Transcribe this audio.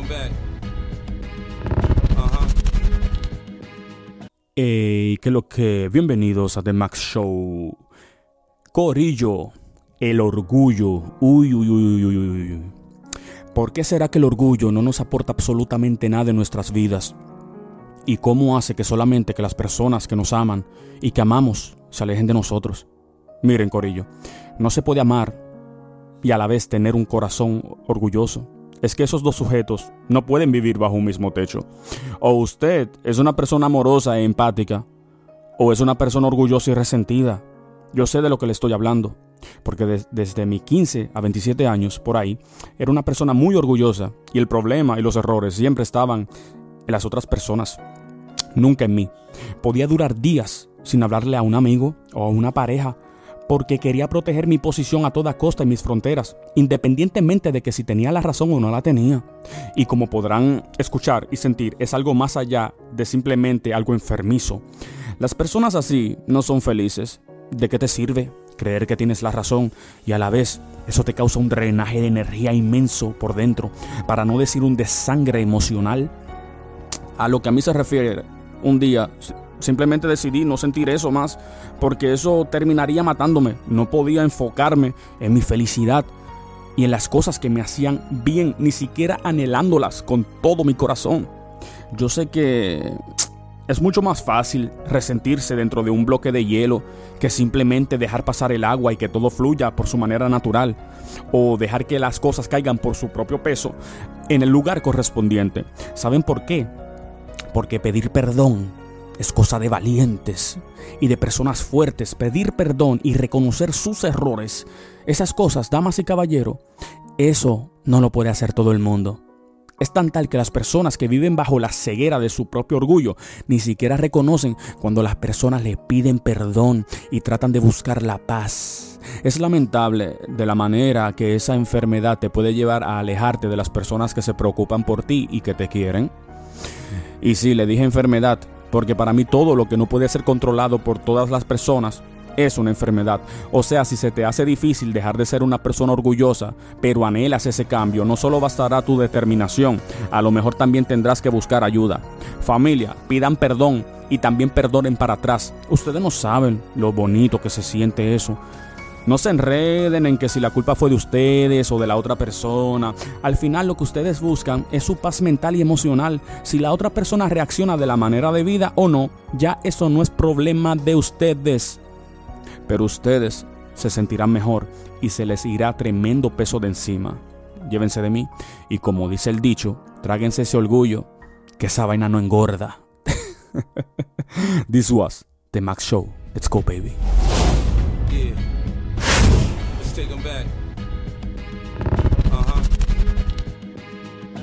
Uh-huh. Hey, que lo que, bienvenidos a The Max Show. Corillo, el orgullo. Uy, uy, uy, uy, uy, uy. ¿Por qué será que el orgullo no nos aporta absolutamente nada en nuestras vidas? ¿Y cómo hace que solamente que las personas que nos aman y que amamos se alejen de nosotros? Miren, Corillo, no se puede amar y a la vez tener un corazón orgulloso. Es que esos dos sujetos no pueden vivir bajo un mismo techo. O usted es una persona amorosa e empática, o es una persona orgullosa y resentida. Yo sé de lo que le estoy hablando, porque de- desde mis 15 a 27 años, por ahí, era una persona muy orgullosa y el problema y los errores siempre estaban en las otras personas, nunca en mí. Podía durar días sin hablarle a un amigo o a una pareja porque quería proteger mi posición a toda costa y mis fronteras, independientemente de que si tenía la razón o no la tenía. Y como podrán escuchar y sentir, es algo más allá de simplemente algo enfermizo. Las personas así no son felices. ¿De qué te sirve creer que tienes la razón y a la vez eso te causa un drenaje de energía inmenso por dentro, para no decir un desangre emocional? A lo que a mí se refiere, un día simplemente decidí no sentir eso más, porque eso terminaría matándome. No podía enfocarme en mi felicidad y en las cosas que me hacían bien, ni siquiera anhelándolas con todo mi corazón. Yo sé que es mucho más fácil resentirse dentro de un bloque de hielo que simplemente dejar pasar el agua y que todo fluya por su manera natural, o dejar que las cosas caigan por su propio peso en el lugar correspondiente. ¿Saben por qué? Porque pedir perdón es cosa de valientes y de personas fuertes. Pedir perdón y reconocer sus errores, esas cosas, damas y caballeros, eso no lo puede hacer todo el mundo. Es tan tal que las personas que viven bajo la ceguera de su propio orgullo ni siquiera reconocen cuando las personas le piden perdón y tratan de buscar la paz. Es lamentable de la manera que esa enfermedad te puede llevar a alejarte de las personas que se preocupan por ti y que te quieren. Y sí, le dije enfermedad, porque para mí todo lo que no puede ser controlado por todas las personas es una enfermedad. O sea, si se te hace difícil dejar de ser una persona orgullosa, pero anhelas ese cambio, no solo bastará tu determinación, a lo mejor también tendrás que buscar ayuda. Familia, pidan perdón y también perdonen para atrás. Ustedes no saben lo bonito que se siente eso. No se enreden en que si la culpa fue de ustedes o de la otra persona. Al final lo que ustedes buscan es su paz mental y emocional. Si la otra persona reacciona de la manera de vida o no, ya eso no es problema de ustedes. Pero ustedes se sentirán mejor y se les irá tremendo peso de encima. Llévense de mí y como dice el dicho, tráguense ese orgullo, que esa vaina no engorda. This was the Max Show. Let's go, baby. Yeah. Let's take 'em back.